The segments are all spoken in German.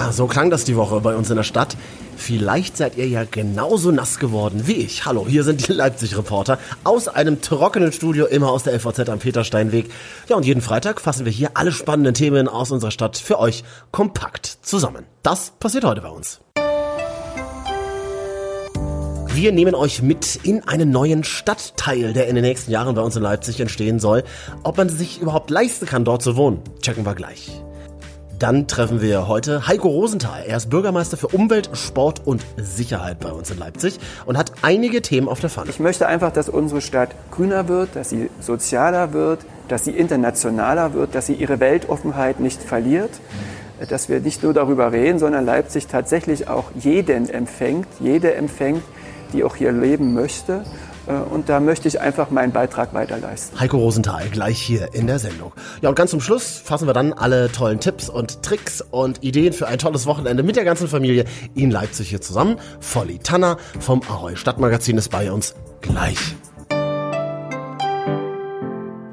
Ja, so klang das die Woche bei uns in der Stadt. Vielleicht seid ihr ja genauso nass geworden wie ich. Hallo, hier sind die Leipzig-Reporter aus einem trockenen Studio, immer aus der LVZ am Petersteinweg. Ja, und jeden Freitag fassen wir hier alle spannenden Themen aus unserer Stadt für euch kompakt zusammen. Das passiert heute bei uns. Wir nehmen euch mit in einen neuen Stadtteil, der in den nächsten Jahren bei uns in Leipzig entstehen soll. Ob man sich überhaupt leisten kann, dort zu wohnen, checken wir gleich. Dann treffen wir heute Heiko Rosenthal. Er ist Bürgermeister für Umwelt, Sport und Sicherheit bei uns in Leipzig und hat einige Themen auf der Pfanne. Ich möchte einfach, dass unsere Stadt grüner wird, dass sie sozialer wird, dass sie internationaler wird, dass sie ihre Weltoffenheit nicht verliert, dass wir nicht nur darüber reden, sondern Leipzig tatsächlich auch jeden empfängt, jede empfängt, die auch hier leben möchte und da möchte ich einfach meinen Beitrag weiterleisten. Heiko Rosenthal, gleich hier in der Sendung. Ja, und ganz zum Schluss fassen wir dann alle tollen Tipps und Tricks und Ideen für ein tolles Wochenende mit der ganzen Familie in Leipzig hier zusammen. Volli Tanner vom Ahoi Stadtmagazin ist bei uns gleich.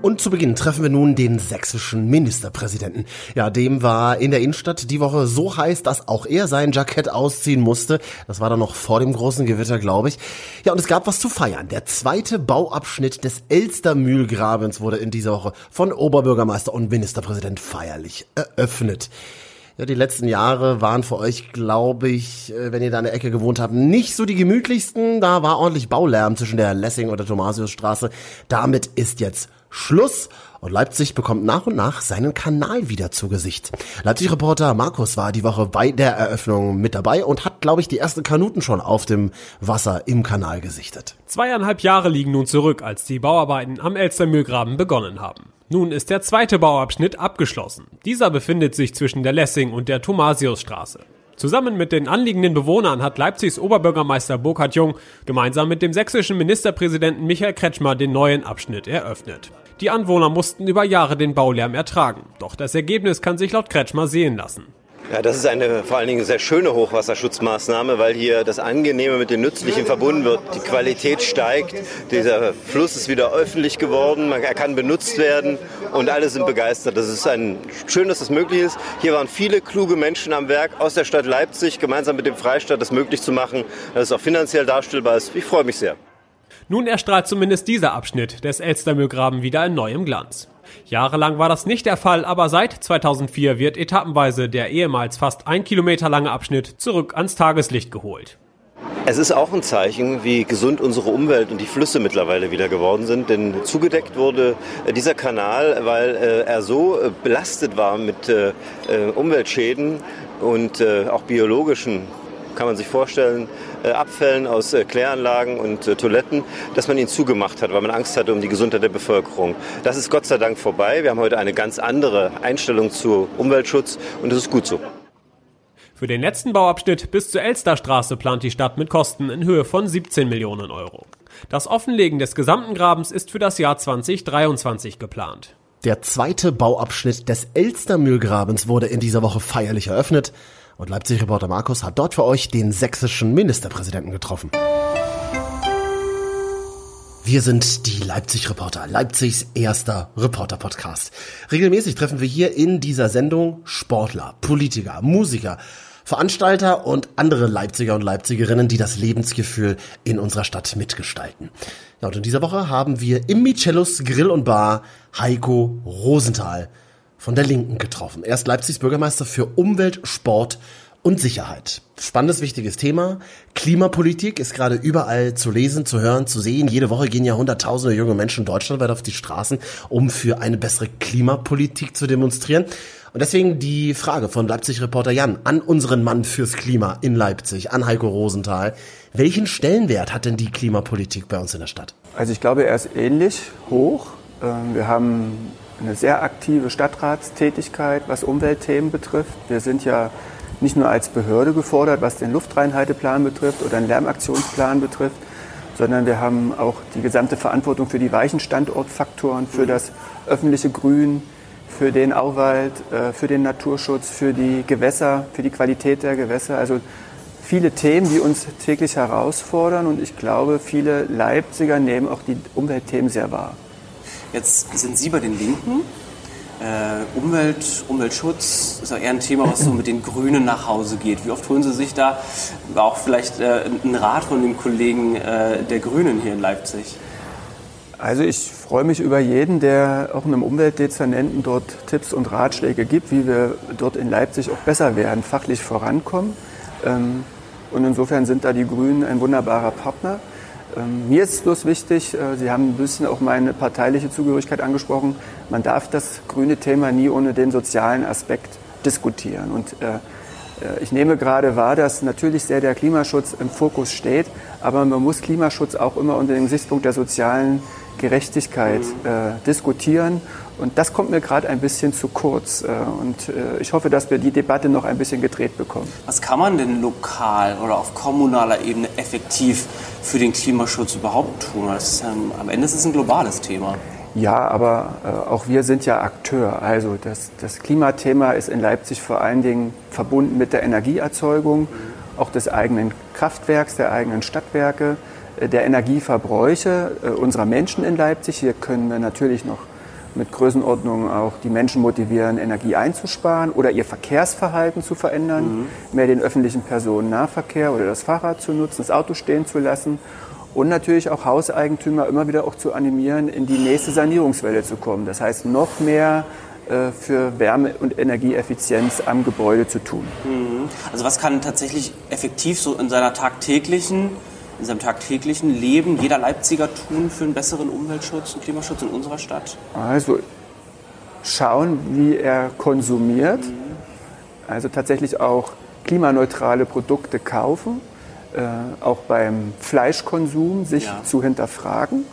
Und zu Beginn treffen wir nun den sächsischen Ministerpräsidenten. Ja, dem war in der Innenstadt die Woche so heiß, dass auch er sein Jackett ausziehen musste. Das war dann noch vor dem großen Gewitter, glaube ich. Ja, und es gab was zu feiern. Der zweite Bauabschnitt des Elstermühlgrabens wurde in dieser Woche von Oberbürgermeister und Ministerpräsident feierlich eröffnet. Ja, die letzten Jahre waren für euch, glaube ich, äh, wenn ihr da in der Ecke gewohnt habt, nicht so die gemütlichsten. Da war ordentlich Baulärm zwischen der Lessing und der Thomasiusstraße. Damit ist jetzt Schluss und Leipzig bekommt nach und nach seinen Kanal wieder zu Gesicht. Leipzig-Reporter Markus war die Woche bei der Eröffnung mit dabei und hat, glaube ich, die ersten Kanuten schon auf dem Wasser im Kanal gesichtet. Zweieinhalb Jahre liegen nun zurück, als die Bauarbeiten am Elstermühlgraben begonnen haben. Nun ist der zweite Bauabschnitt abgeschlossen. Dieser befindet sich zwischen der Lessing und der Thomasiusstraße. Zusammen mit den anliegenden Bewohnern hat Leipzigs Oberbürgermeister Burkhard Jung gemeinsam mit dem sächsischen Ministerpräsidenten Michael Kretschmer den neuen Abschnitt eröffnet. Die Anwohner mussten über Jahre den Baulärm ertragen, doch das Ergebnis kann sich laut Kretschmer sehen lassen. Ja, das ist eine vor allen Dingen sehr schöne Hochwasserschutzmaßnahme, weil hier das Angenehme mit dem Nützlichen verbunden wird. Die Qualität steigt, dieser Fluss ist wieder öffentlich geworden, er kann benutzt werden und alle sind begeistert. Das ist ein schön, dass das möglich ist. Hier waren viele kluge Menschen am Werk aus der Stadt Leipzig, gemeinsam mit dem Freistaat das möglich zu machen, dass es auch finanziell darstellbar ist. Ich freue mich sehr. Nun erstrahlt zumindest dieser Abschnitt des Elstermühlgraben wieder in neuem Glanz. Jahrelang war das nicht der Fall, aber seit 2004 wird etappenweise der ehemals fast ein Kilometer lange Abschnitt zurück ans Tageslicht geholt. Es ist auch ein Zeichen, wie gesund unsere Umwelt und die Flüsse mittlerweile wieder geworden sind. Denn zugedeckt wurde äh, dieser Kanal, weil äh, er so äh, belastet war mit Umweltschäden und auch biologischen kann man sich vorstellen, äh, Abfällen aus äh, Kläranlagen und äh, Toiletten, dass man ihn zugemacht hat, weil man Angst hatte um die Gesundheit der Bevölkerung. Das ist Gott sei Dank vorbei. Wir haben heute eine ganz andere Einstellung zu Umweltschutz und das ist gut so. Für den letzten Bauabschnitt bis zur Elsterstraße plant die Stadt mit Kosten in Höhe von 17 Millionen Euro. Das Offenlegen des gesamten Grabens ist für das Jahr 2023 geplant. Der zweite Bauabschnitt des Elstermühlgrabens wurde in dieser Woche feierlich eröffnet. Und Leipzig-Reporter Markus hat dort für euch den sächsischen Ministerpräsidenten getroffen. Wir sind die Leipzig-Reporter, Leipzigs erster Reporter-Podcast. Regelmäßig treffen wir hier in dieser Sendung Sportler, Politiker, Musiker, Veranstalter und andere Leipziger und Leipzigerinnen, die das Lebensgefühl in unserer Stadt mitgestalten. Ja, und in dieser Woche haben wir im Micellus Grill und Bar Heiko Rosenthal von der Linken getroffen. Er ist Leipzigs Bürgermeister für Umwelt, Sport und Sicherheit. Spannendes, wichtiges Thema. Klimapolitik ist gerade überall zu lesen, zu hören, zu sehen. Jede Woche gehen ja hunderttausende junge Menschen deutschlandweit auf die Straßen, um für eine bessere Klimapolitik zu demonstrieren. Und deswegen die Frage von Leipzig-Reporter Jan an unseren Mann fürs Klima in Leipzig, an Heiko Rosenthal. Welchen Stellenwert hat denn die Klimapolitik bei uns in der Stadt? Also ich glaube, er ist ähnlich hoch. Ähm, wir haben eine sehr aktive Stadtratstätigkeit, was Umweltthemen betrifft. Wir sind ja nicht nur als Behörde gefordert, was den Luftreinhalteplan betrifft oder den Lärmaktionsplan betrifft, sondern wir haben auch die gesamte Verantwortung für die weichen Standortfaktoren, für das öffentliche Grün, für den Auwald, äh, für den Naturschutz, für die Gewässer, für die Qualität der Gewässer. Also viele Themen, die uns täglich herausfordern und ich glaube, viele Leipziger nehmen auch die Umweltthemen sehr wahr. Jetzt sind Sie bei den Linken. Äh, Umwelt, Umweltschutz ist ja eher ein Thema, was so mit den Grünen nach Hause geht. Wie oft holen Sie sich da auch vielleicht äh, einen Rat von den Kollegen äh, der Grünen hier in Leipzig? Also ich freue mich über jeden, der auch einem Umweltdezernenten dort Tipps und Ratschläge gibt, wie wir dort in Leipzig auch besser werden, fachlich vorankommen. Ähm, und insofern sind da die Grünen ein wunderbarer Partner. Ähm, mir ist bloß wichtig, äh, Sie haben ein bisschen auch meine parteiliche Zugehörigkeit angesprochen, man darf das grüne Thema nie ohne den sozialen Aspekt diskutieren. Und äh, äh, ich nehme gerade wahr, dass natürlich sehr der Klimaschutz im Fokus steht, aber man muss Klimaschutz auch immer unter dem Gesichtspunkt der sozialen Gerechtigkeit äh, diskutieren. Und das kommt mir gerade ein bisschen zu kurz. Äh, und äh, ich hoffe, dass wir die Debatte noch ein bisschen gedreht bekommen. Was kann man denn lokal oder auf kommunaler Ebene effektiv für den Klimaschutz überhaupt tun? Ist, am Ende ist es ein globales Thema. Ja, aber äh, auch wir sind ja Akteur. Also das, das, Klimathema ist in Leipzig vor allen Dingen verbunden mit der Energieerzeugung, auch des eigenen Kraftwerks, der eigenen Stadtwerke der Energieverbräuche unserer Menschen in Leipzig. Hier können wir natürlich noch mit Größenordnungen auch die Menschen motivieren, Energie einzusparen oder ihr Verkehrsverhalten zu verändern, mhm. mehr den öffentlichen Personennahverkehr oder das Fahrrad zu nutzen, das Auto stehen zu lassen und natürlich auch Hauseigentümer immer wieder auch zu animieren, in die nächste Sanierungswelle zu kommen. Das heißt, noch mehr äh, für Wärme- und Energieeffizienz am Gebäude zu tun. Mhm. Also was kann tatsächlich effektiv so in seiner tagtäglichen in seinem tagtäglichen Leben jeder Leipziger tun für einen besseren Umweltschutz und Klimaschutz in unserer Stadt? Also schauen, wie er konsumiert. Mhm. Also tatsächlich auch klimaneutrale Produkte kaufen. Äh, auch beim Fleischkonsum sich ja. zu hinterfragen.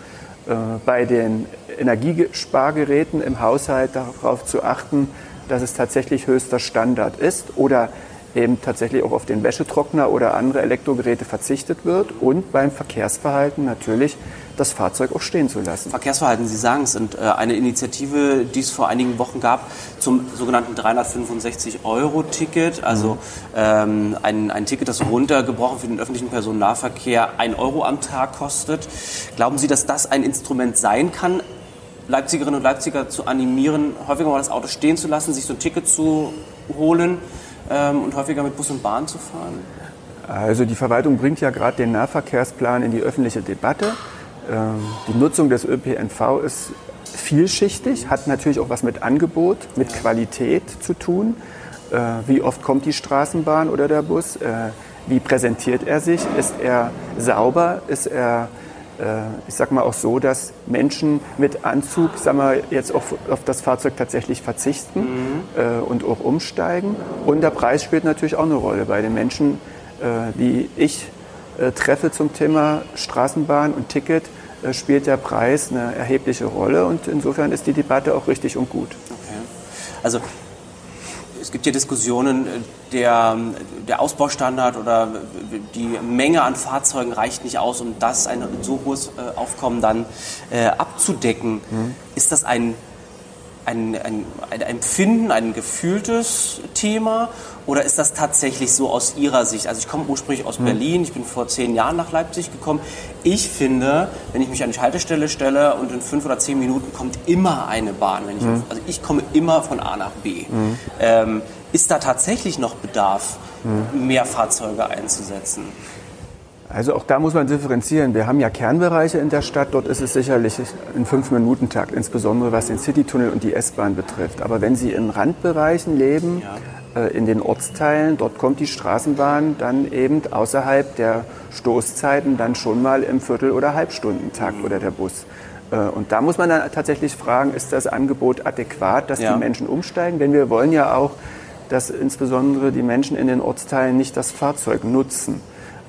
Äh, bei den Energiespargeräten im Haushalt darauf zu achten, dass es tatsächlich höchster Standard ist oder eben tatsächlich auch auf den Wäschetrockner oder andere Elektrogeräte verzichtet wird und beim Verkehrsverhalten natürlich das Fahrzeug auch stehen zu lassen. Verkehrsverhalten, Sie sagen es, und äh, eine Initiative, die es vor einigen Wochen gab zum sogenannten 365-Euro-Ticket, also mhm. ähm, ein, ein Ticket, das runtergebrochen für den öffentlichen Personennahverkehr ein Euro am Tag kostet. Glauben Sie, dass das ein Instrument sein kann, Leipzigerinnen und Leipziger zu animieren, häufiger mal das Auto stehen zu lassen, sich so ein Ticket zu holen? Ähm, und häufiger mit Bus und Bahn zu fahren? Also die Verwaltung bringt ja gerade den Nahverkehrsplan in die öffentliche Debatte. Ähm, die Nutzung des ÖPNV ist vielschichtig, hat natürlich auch was mit Angebot, mit Qualität zu tun. Äh, wie oft kommt die Straßenbahn oder der Bus? Äh, wie präsentiert er sich? Ist er sauber? Ist er ich sage mal auch so, dass Menschen mit Anzug, sagen wir jetzt auf, auf das Fahrzeug tatsächlich verzichten mhm. äh, und auch umsteigen. Und der Preis spielt natürlich auch eine Rolle. Bei den Menschen, äh, die ich äh, treffe zum Thema Straßenbahn und Ticket, äh, spielt der Preis eine erhebliche Rolle. Und insofern ist die Debatte auch richtig und gut. Okay. Also es gibt ja Diskussionen, äh, der, der Ausbaustandard oder die Menge an Fahrzeugen reicht nicht aus, um das ein so hohes äh, Aufkommen dann äh, abzudecken. Mhm. Ist das ein ein, ein, ein Empfinden, ein gefühltes Thema oder ist das tatsächlich so aus Ihrer Sicht? Also ich komme ursprünglich aus mhm. Berlin, ich bin vor zehn Jahren nach Leipzig gekommen. Ich finde, wenn ich mich an die Haltestelle stelle und in fünf oder zehn Minuten kommt immer eine Bahn. Wenn ich, mhm. Also ich komme immer von A nach B. Mhm. Ähm, ist da tatsächlich noch Bedarf, mhm. mehr Fahrzeuge einzusetzen? Also auch da muss man differenzieren. Wir haben ja Kernbereiche in der Stadt. Dort ist es sicherlich ein Fünf-Minuten-Takt, insbesondere was den Citytunnel und die S-Bahn betrifft. Aber wenn Sie in Randbereichen leben, ja. äh, in den Ortsteilen, dort kommt die Straßenbahn dann eben außerhalb der Stoßzeiten dann schon mal im Viertel- oder Halbstundentakt mhm. oder der Bus. Äh, und da muss man dann tatsächlich fragen, ist das Angebot adäquat, dass ja. die Menschen umsteigen? Denn wir wollen ja auch, dass insbesondere die Menschen in den Ortsteilen nicht das Fahrzeug nutzen.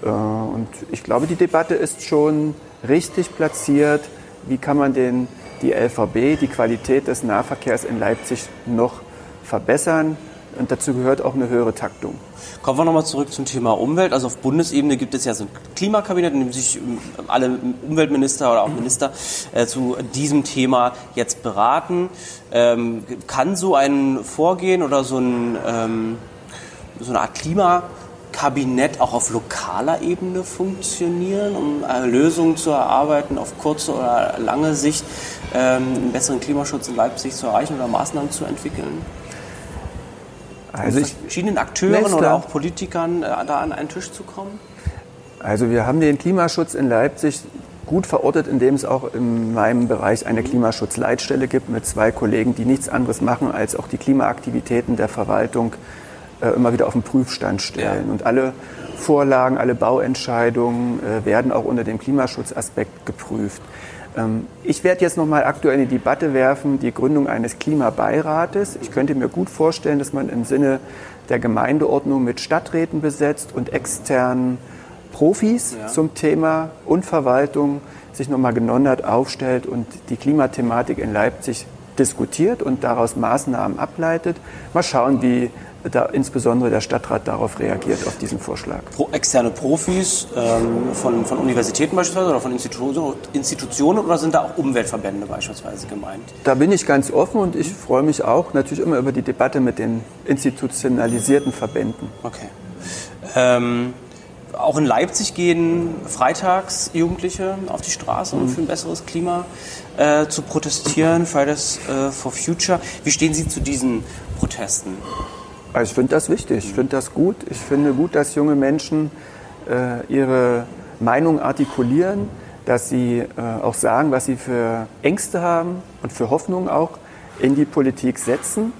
Äh, und ich glaube, die Debatte ist schon richtig platziert. Wie kann man den, die LVB, die Qualität des Nahverkehrs in Leipzig noch verbessern? Und dazu gehört auch eine höhere Taktung. Kommen wir nochmal zurück zum Thema Umwelt. Also auf Bundesebene gibt es ja so ein Klimakabinett, in dem sich ähm, alle Umweltminister oder auch Minister äh, zu diesem Thema jetzt beraten. Ähm, kann so ein Vorgehen oder so, ein, ähm, so eine Art Klima Kabinett auch auf lokaler Ebene funktionieren, um äh, Lösungen zu erarbeiten auf kurze oder lange Sicht, ähm, einen besseren Klimaschutz in Leipzig zu erreichen oder Maßnahmen zu entwickeln? Also ich, verschiedenen Akteuren oder auch Politikern äh, da an einen Tisch zu kommen? Also wir haben den Klimaschutz in Leipzig gut verortet, indem es auch in meinem Bereich eine Klimaschutzleitstelle gibt mit zwei Kollegen, die nichts anderes machen, als auch die Klimaaktivitäten der Verwaltung äh, immer wieder auf den Prüfstand stellen. Ja. Und alle Vorlagen, alle Bauentscheidungen äh, werden auch unter dem Klimaschutzaspekt geprüft. Ähm, ich werde jetzt noch mal aktuell in die Debatte werfen, die Gründung eines Klimabeirates. Ich könnte mir gut vorstellen, dass man im Sinne der Gemeindeordnung mit Stadträten besetzt und externen Profis ja. zum Thema und Verwaltung sich noch mal genondert aufstellt und die Klimathematik in Leipzig diskutiert und daraus Maßnahmen ableitet. Mal schauen, wie da insbesondere der Stadtrat darauf reagiert, auf diesen Vorschlag. Pro, externe Profis ähm, von, von Universitäten beispielsweise oder von Institutionen, Institutionen oder sind da auch Umweltverbände beispielsweise gemeint? Da bin ich ganz offen und ich freue mich auch natürlich immer über die Debatte mit den institutionalisierten Verbänden. Okay. Ähm, auch in Leipzig gehen freitags Jugendliche auf die Straße, um für ein besseres Klima äh, zu protestieren, Fridays äh, for Future. Wie stehen Sie zu diesen Protesten? Also ich finde das wichtig, ich finde das gut. Ich finde gut, dass junge Menschen äh, ihre Meinung artikulieren, dass sie äh, auch sagen, was sie für Ängste haben und für Hoffnungen auch in die Politik setzen.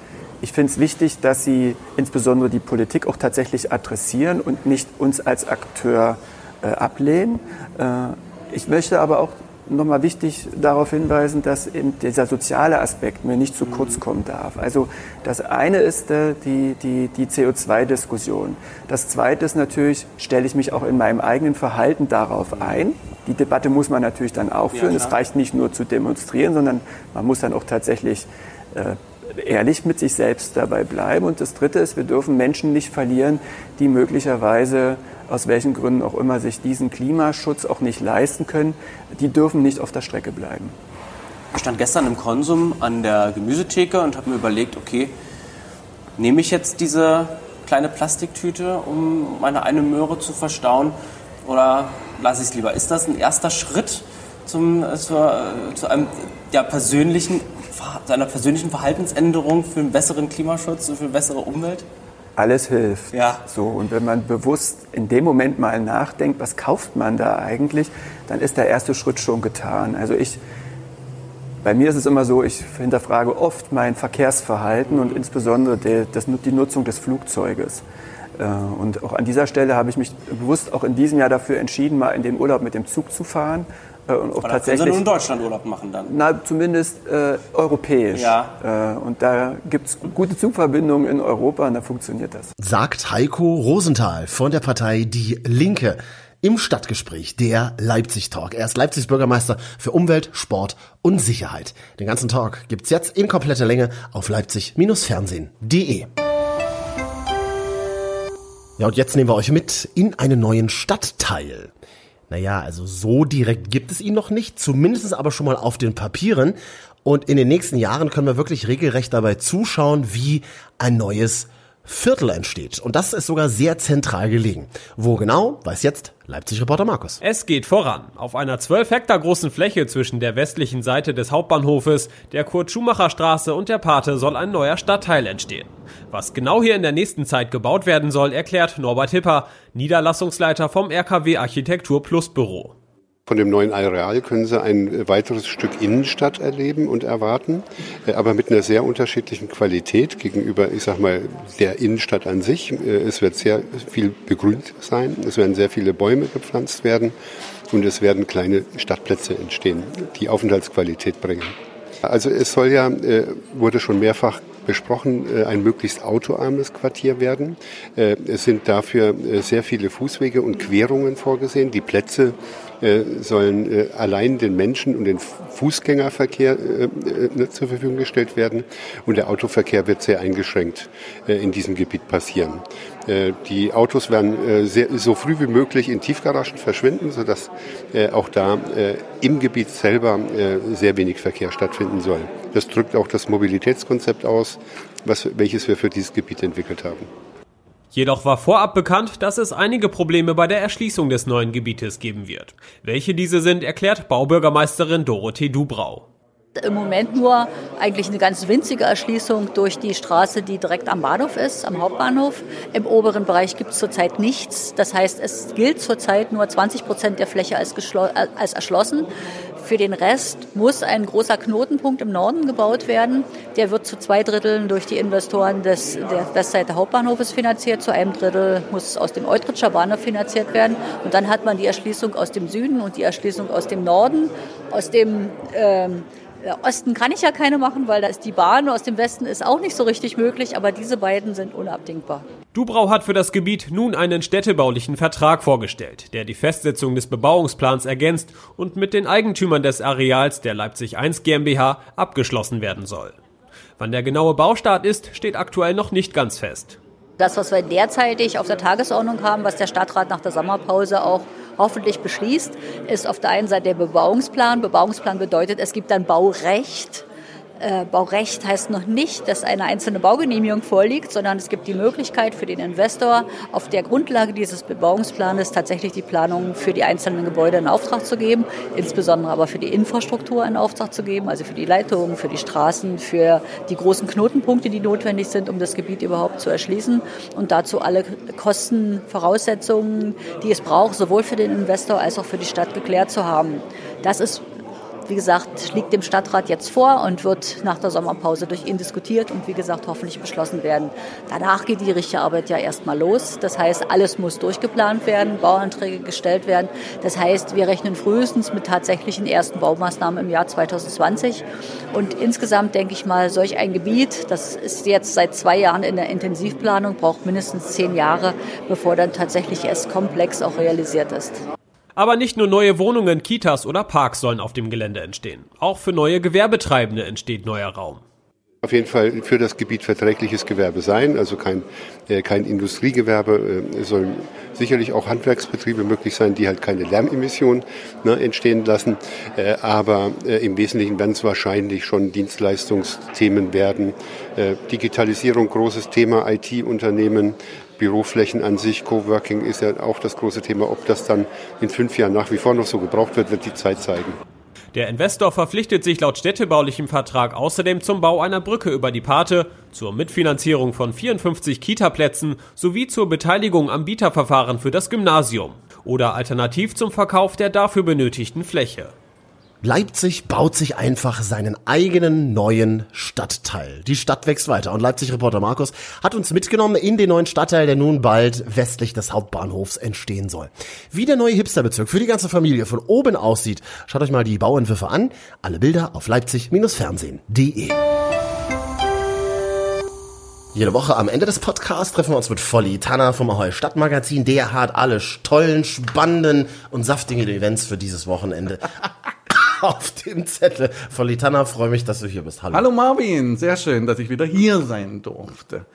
Ich finde es wichtig, dass sie insbesondere die Politik auch tatsächlich adressieren und nicht uns als Akteur äh, ablehnen. Äh, ich möchte aber auch nochmal wichtig darauf hinweisen, dass eben dieser soziale Aspekt mir nicht zu kurz kommen darf. Also das eine ist äh, die, die, die CO2-Diskussion. Das zweite ist natürlich, stelle ich mich auch in meinem eigenen Verhalten darauf ein. Die Debatte muss man natürlich dann auch führen. Ja, es reicht nicht nur zu demonstrieren, sondern man muss dann auch tatsächlich äh, ehrlich mit sich selbst dabei bleiben. Und das Dritte ist, wir dürfen Menschen nicht verlieren, die möglicherweise aus welchen Gründen auch immer sich diesen Klimaschutz auch nicht leisten können, die dürfen nicht auf der Strecke bleiben. Ich stand gestern im Konsum an der Gemüsetheke und habe mir überlegt, okay, nehme ich jetzt diese kleine Plastiktüte, um meine eine Möhre zu verstauen, oder lasse ich es lieber? Ist das ein erster Schritt zum, zur, zu einem ja, persönlichen, zu einer persönlichen Verhaltensänderung für einen besseren Klimaschutz und für eine bessere Umwelt? alles hilft. Ja. So, und wenn man bewusst in dem Moment mal nachdenkt, was kauft man da eigentlich, dann ist der erste Schritt schon getan. Also ich, bei mir ist es immer so, ich hinterfrage oft mein Verkehrsverhalten und insbesondere die, das, die Nutzung des Flugzeuges. Äh, und auch an dieser Stelle habe ich mich bewusst auch in diesem Jahr dafür entschieden, mal in den Urlaub mit dem Zug zu fahren äh, und auch Aber tatsächlich. Können Sie nur in Deutschland Urlaub machen dann? Na, zumindest äh, europäisch. Ja. Äh, und da gibt es gute Zugverbindungen in Europa und da funktioniert das. Sagt Heiko Rosenthal von der Partei Die Linke im Stadtgespräch der Leipzig Talk. Er ist Leipzigs Bürgermeister für Umwelt, Sport und Sicherheit. Den ganzen Talk gibt's jetzt in kompletter Länge auf leipzig-fernsehen.de. Ja, und jetzt nehmen wir euch mit in einen neuen Stadtteil. Naja, also so direkt gibt es ihn noch nicht, zumindest aber schon mal auf den Papieren. Und in den nächsten Jahren können wir wirklich regelrecht dabei zuschauen, wie ein neues Viertel entsteht. Und das ist sogar sehr zentral gelegen. Wo genau, weiß jetzt Leipzig-Reporter Markus. Es geht voran. Auf einer 12 Hektar großen Fläche zwischen der westlichen Seite des Hauptbahnhofes, der Kurt-Schumacher-Straße und der Pate soll ein neuer Stadtteil entstehen. Was genau hier in der nächsten Zeit gebaut werden soll, erklärt Norbert Hipper, Niederlassungsleiter vom RKW Architektur Plus Büro. Von dem neuen Areal können Sie ein weiteres Stück Innenstadt erleben und erwarten, äh, aber mit einer sehr unterschiedlichen Qualität gegenüber, ich sag mal, der Innenstadt an sich. Äh, es wird sehr viel begrünt sein, es werden sehr viele Bäume gepflanzt werden und es werden kleine Stadtplätze entstehen, die Aufenthaltsqualität bringen. Also es soll ja, äh, wurde schon mehrfach besprochen, ein möglichst autoarmes Quartier werden. Es sind dafür sehr viele Fußwege und Querungen vorgesehen. Die Plätze äh, sollen äh, allein den Menschen und den Fußgängerverkehr äh, ne, zur Verfügung gestellt werden und der Autoverkehr wird sehr eingeschränkt in diesem Gebiet passieren. Die Autos werden sehr, so früh wie möglich in Tiefgaragen verschwinden, sodass auch da im Gebiet selber sehr wenig Verkehr stattfinden soll. Das drückt auch das Mobilitätskonzept aus, was, welches wir für dieses Gebiet entwickelt haben. Jedoch war vorab bekannt, dass es einige Probleme bei der Erschließung des neuen Gebietes geben wird. Welche diese sind, erklärt Baubürgermeisterin Dorothee Dubrau im Moment nur eigentlich eine ganz winzige Erschließung durch die Straße, die direkt am Bahnhof ist, am Hauptbahnhof. Im oberen Bereich gibt es zurzeit nichts. Das heißt, es gilt zurzeit nur 20 Prozent der Fläche als, als erschlossen. Für den Rest muss ein großer Knotenpunkt im Norden gebaut werden. Der wird zu zwei Dritteln durch die Investoren des, der Westseite Hauptbahnhofes finanziert. Zu einem Drittel muss aus dem Eutritscher Bahnhof finanziert werden. Und dann hat man die Erschließung aus dem Süden und die Erschließung aus dem Norden. Aus dem ähm, Osten kann ich ja keine machen, weil da ist die Bahn. Aus dem Westen ist auch nicht so richtig möglich, aber diese beiden sind unabdingbar. Dubrau hat für das Gebiet nun einen städtebaulichen Vertrag vorgestellt, der die Festsetzung des Bebauungsplans ergänzt und mit den Eigentümern des Areals der Leipzig 1 GmbH abgeschlossen werden soll. Wann der genaue Baustart ist, steht aktuell noch nicht ganz fest. Das, was wir derzeitig auf der Tagesordnung haben, was der Stadtrat nach der Sommerpause auch hoffentlich beschließt, ist auf der einen Seite der Bebauungsplan. Bebauungsplan bedeutet, es gibt ein Baurecht äh, Baurecht heißt noch nicht, dass eine einzelne Baugenehmigung vorliegt, sondern es gibt die Möglichkeit für den Investor, auf der Grundlage dieses Bebauungsplanes tatsächlich die Planung für die einzelnen Gebäude in Auftrag zu geben, insbesondere aber für die Infrastruktur in Auftrag zu geben, also für die Leitungen, für die Straßen, für die großen Knotenpunkte, die notwendig sind, um das Gebiet überhaupt zu erschließen und dazu alle Kosten, Voraussetzungen, die es braucht, sowohl für den Investor als auch für die Stadt geklärt zu haben. Das ist wie gesagt, liegt dem Stadtrat jetzt vor und wird nach der Sommerpause durch ihn diskutiert und wie gesagt hoffentlich beschlossen werden. Danach geht die richtige Arbeit ja erstmal los. Das heißt, alles muss durchgeplant werden, Bauanträge gestellt werden. Das heißt, wir rechnen frühestens mit tatsächlichen ersten Baumaßnahmen im Jahr 2020. Und insgesamt denke ich mal, solch ein Gebiet, das ist jetzt seit zwei Jahren in der Intensivplanung, braucht mindestens zehn Jahre, bevor dann tatsächlich es komplex auch realisiert ist. Aber nicht nur neue Wohnungen, Kitas oder Parks sollen auf dem Gelände entstehen. Auch für neue Gewerbetreibende entsteht neuer Raum. Auf jeden Fall für das Gebiet verträgliches Gewerbe sein, also kein, äh, kein Industriegewerbe. Äh, sollen sicherlich auch Handwerksbetriebe möglich sein, die halt keine Lärmemissionen ne, entstehen lassen. Äh, aber im Wesentlichen werden es wahrscheinlich schon Dienstleistungsthemen werden. Digitalisierung, großes Thema, IT-Unternehmen, Büroflächen an sich, Coworking ist ja auch das große Thema. Ob das dann in fünf Jahren nach wie vor noch so gebraucht wird, wird die Zeit zeigen. Der Investor verpflichtet sich laut städtebaulichem Vertrag außerdem zum Bau einer Brücke über die Pate, zur Mitfinanzierung von 54 Kita-Plätzen sowie zur Beteiligung am Bieterverfahren für das Gymnasium oder alternativ zum Verkauf der dafür benötigten Fläche. Leipzig baut sich einfach seinen eigenen neuen Stadtteil. Die Stadt wächst weiter und Leipzig-Reporter Markus hat uns mitgenommen in den neuen Stadtteil, der nun bald westlich des Hauptbahnhofs entstehen soll. Wie der neue Hipsterbezirk für die ganze Familie von oben aussieht, schaut euch mal die Bauentwürfe an. Alle Bilder auf leipzig-fernsehen.de. Jede Woche am Ende des Podcasts treffen wir uns mit Volli Tanner vom Ahoi Stadtmagazin. Der hat alle tollen, spannenden und saftigen Events für dieses Wochenende auf dem Zettel. Volli Tanner, freue mich, dass du hier bist. Hallo. Hallo Marvin, sehr schön, dass ich wieder hier sein durfte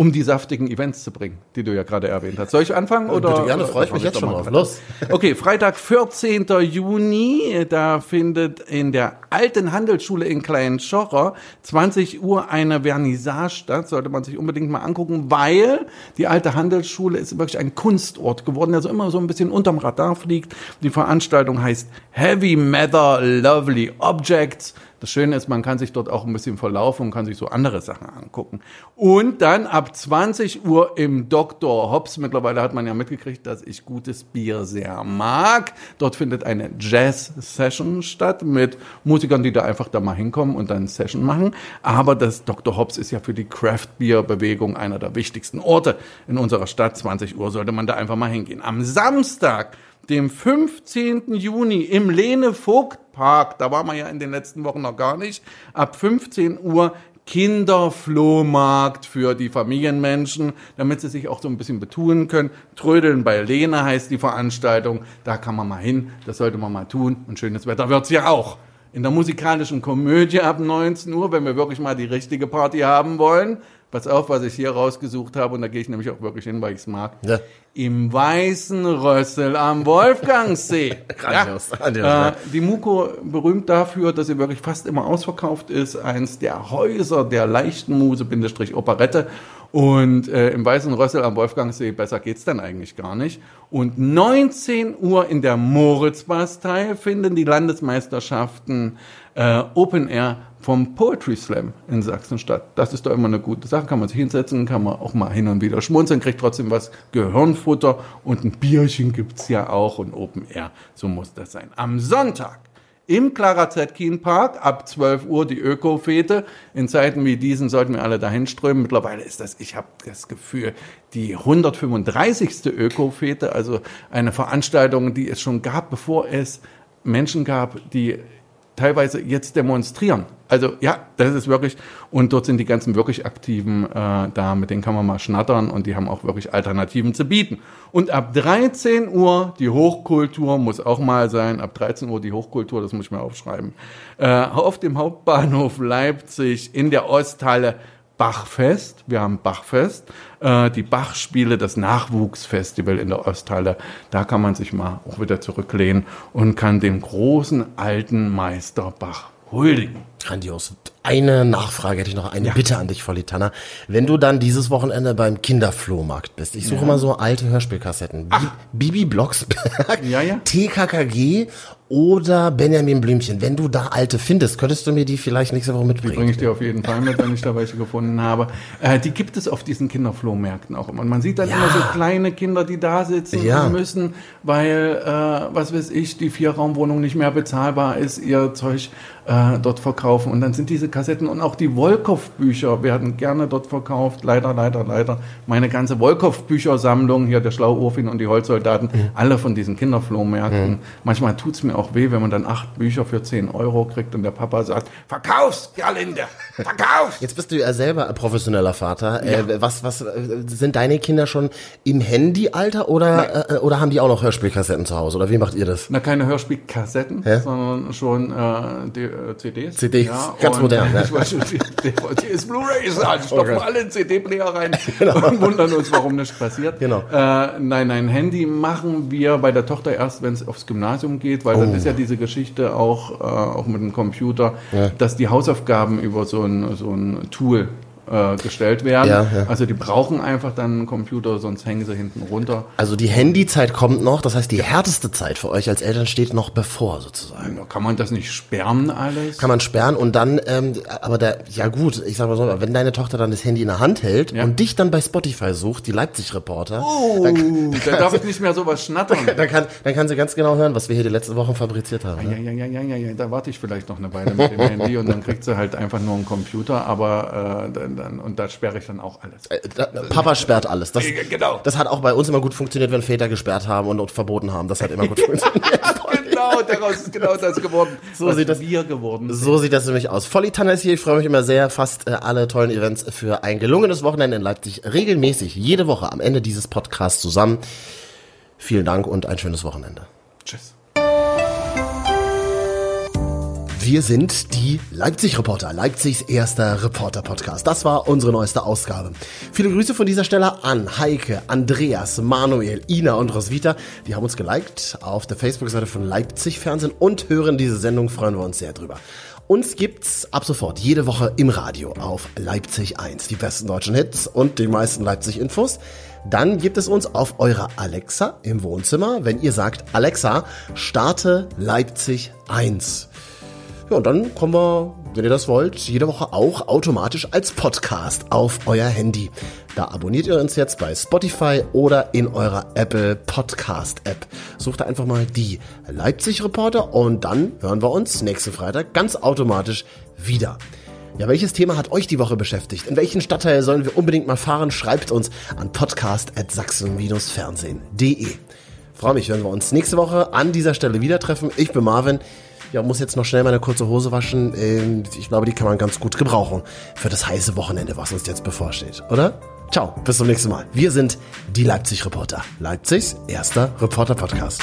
um die saftigen Events zu bringen, die du ja gerade erwähnt hast. Soll ich anfangen? Oder, Bitte gerne, freue ich mich jetzt schon drauf. Los. Okay, Freitag, 14. Juni, da findet in der alten Handelsschule in Kleinschorrer 20 Uhr eine Vernissage statt. Sollte man sich unbedingt mal angucken, weil die alte Handelsschule ist wirklich ein Kunstort geworden, der so immer so ein bisschen unterm Radar fliegt. Die Veranstaltung heißt Heavy Matter Lovely Objects das Schöne ist, man kann sich dort auch ein bisschen verlaufen und kann sich so andere Sachen angucken. Und dann ab 20 Uhr im Dr. Hobbs. Mittlerweile hat man ja mitgekriegt, dass ich gutes Bier sehr mag. Dort findet eine Jazz-Session statt mit Musikern, die da einfach da mal hinkommen und dann Session machen. Aber das Dr. Hobbs ist ja für die Craft-Bier-Bewegung einer der wichtigsten Orte in unserer Stadt. 20 Uhr sollte man da einfach mal hingehen. Am Samstag dem 15. Juni im Lene Vogt Park, da war man ja in den letzten Wochen noch gar nicht, ab 15 Uhr Kinderflohmarkt für die Familienmenschen, damit sie sich auch so ein bisschen betun können. Trödeln bei Lene heißt die Veranstaltung. Da kann man mal hin, das sollte man mal tun. Und schönes Wetter wird's ja auch. In der musikalischen Komödie ab 19 Uhr, wenn wir wirklich mal die richtige Party haben wollen, pass auf, was ich hier rausgesucht habe, und da gehe ich nämlich auch wirklich hin, weil ich es mag. Ja. Im Weißen Rössel am Wolfgangsee. grandios, ja. Äh, die Muko berühmt dafür, dass sie wirklich fast immer ausverkauft ist. Eins der Häuser der leichten Muse, Bindestrich Operette. Und äh, im Weißen Rössel am Wolfgangsee, besser geht's dann eigentlich gar nicht. Und 19 Uhr in der Moritzbastei finden die Landesmeisterschaften äh, Open Air vom Poetry Slam in Sachsen statt. Das ist doch immer eine gute Sache. Kann man sich hinsetzen, kann man auch mal hin und wieder schmunzeln, kriegt trotzdem was Gehirnfutter und ein Bierchen gibt's ja auch und Open Air. So muss das sein. Am Sonntag im Clara Zetkin Park ab 12 Uhr die Öko-Fete. In Zeiten wie diesen sollten wir alle dahin strömen. Mittlerweile ist das, ich habe das Gefühl, die 135. Öko-Fete, also eine Veranstaltung, die es schon gab, bevor es Menschen gab, die teilweise jetzt demonstrieren. Also ja, das ist wirklich, und dort sind die ganzen wirklich Aktiven äh, da, mit denen kann man mal schnattern und die haben auch wirklich Alternativen zu bieten. Und ab 13 Uhr die Hochkultur muss auch mal sein, ab 13 Uhr die Hochkultur, das muss ich mir aufschreiben, äh, auf dem Hauptbahnhof Leipzig in der Osthalle Bachfest. Wir haben Bachfest, äh, die Bachspiele, das Nachwuchsfestival in der Osthalle. Da kann man sich mal auch wieder zurücklehnen und kann dem großen alten Meister Bach huldigen. Grandios. Eine Nachfrage hätte ich noch, eine ja. Bitte an dich, Volitana. Wenn du dann dieses Wochenende beim Kinderflohmarkt bist, ich suche ja. mal so alte Hörspielkassetten. Ach. Bibi Blocksberg, ja, ja. TKKG oder Benjamin Blümchen. Wenn du da alte findest, könntest du mir die vielleicht nächste Woche mitbringen? Die bringe ich dir auf jeden Fall mit, wenn ich da welche gefunden habe. Äh, die gibt es auf diesen Kinderflohmärkten auch immer. Und man sieht dann ja. immer so kleine Kinder, die da sitzen ja. müssen, weil, äh, was weiß ich, die Vierraumwohnung nicht mehr bezahlbar ist, ihr Zeug äh, dort verkaufen. Und dann sind diese Kassetten und auch die Wolkow-Bücher werden gerne dort verkauft. Leider, leider, leider. Meine ganze Wolkow-Büchersammlung, hier der Schlaue Urfin und die Holzsoldaten, mhm. alle von diesen Kinderflohmärkten. Mhm. Manchmal tut's mir auch weh, wenn man dann acht Bücher für zehn Euro kriegt und der Papa sagt, verkauf's, Gerlinde, verkauf's. Jetzt bist du ja selber ein professioneller Vater. Ja. Äh, was, was, sind deine Kinder schon im Handyalter oder, äh, oder haben die auch noch Hörspielkassetten zu Hause? Oder wie macht ihr das? Na, keine Hörspielkassetten, ja? sondern schon äh, die, äh, CDs. CDs, ja, ganz modern. Ja. Ich weiß schon, DVDs, Blu-rays, also stopfen okay. alle in CD-Player rein genau. und wundern uns, warum nichts passiert. Genau. Äh, nein, nein, Handy machen wir bei der Tochter erst, wenn es aufs Gymnasium geht, weil oh. dann ist ja diese Geschichte auch, äh, auch mit dem Computer, ja. dass die Hausaufgaben über so ein, so ein Tool äh, gestellt werden. Ja, ja. Also die brauchen einfach dann einen Computer, sonst hängen sie hinten runter. Also die Handyzeit kommt noch, das heißt die härteste Zeit für euch als Eltern steht noch bevor sozusagen. Kann man das nicht sperren alles? Kann man sperren und dann, ähm, aber der, ja gut, ich sag mal so, wenn deine Tochter dann das Handy in der Hand hält und dich dann bei Spotify sucht, die Leipzig-Reporter, oh, dann, dann, darf ich nicht mehr sowas schnattern. dann, kann, dann kann sie ganz genau hören, was wir hier die letzten Wochen fabriziert haben. Ne? Ja, ja, ja, ja, ja, ja, da warte ich vielleicht noch eine Weile mit dem Handy und dann kriegt sie halt einfach nur einen Computer, aber äh, dann, und da sperre ich dann auch alles. Äh, da, Papa sperrt alles. Das, genau. das hat auch bei uns immer gut funktioniert, wenn Väter gesperrt haben und, und verboten haben. Das hat immer gut funktioniert. genau, daraus ist genau das geworden. So sieht das wir geworden. So sieht das nämlich aus. Volli Tanner ist hier. Ich freue mich immer sehr. Fast äh, alle tollen Events für ein gelungenes Wochenende in Leipzig regelmäßig jede Woche am Ende dieses Podcasts zusammen. Vielen Dank und ein schönes Wochenende. Tschüss. Wir sind die Leipzig-Reporter, Leipzigs erster Reporter-Podcast. Das war unsere neueste Ausgabe. Viele Grüße von dieser Stelle an Heike, Andreas, Manuel, Ina und Roswitha. Die haben uns geliked auf der Facebook-Seite von Leipzig Fernsehen und hören diese Sendung, freuen wir uns sehr drüber. Uns gibt's ab sofort jede Woche im Radio auf Leipzig 1. Die besten deutschen Hits und die meisten Leipzig-Infos. Dann gibt es uns auf eurer Alexa im Wohnzimmer, wenn ihr sagt, Alexa, starte Leipzig 1. Ja, und dann kommen wir, wenn ihr das wollt, jede Woche auch automatisch als Podcast auf euer Handy. Da abonniert ihr uns jetzt bei Spotify oder in eurer Apple Podcast App. Sucht einfach mal die Leipzig Reporter und dann hören wir uns nächsten Freitag ganz automatisch wieder. Ja, welches Thema hat euch die Woche beschäftigt? In welchen Stadtteil sollen wir unbedingt mal fahren? Schreibt uns an podcast.sachsen-fernsehen.de. Freue mich, wenn wir uns nächste Woche an dieser Stelle wieder treffen. Ich bin Marvin ja, muss jetzt noch schnell meine kurze Hose waschen. Ähm, ich glaube, die kann man ganz gut gebrauchen für das heiße Wochenende, was uns jetzt bevorsteht, oder? Ciao, bis zum nächsten Mal. Wir sind die Leipzig Reporter. Leipzigs erster Reporter-Podcast.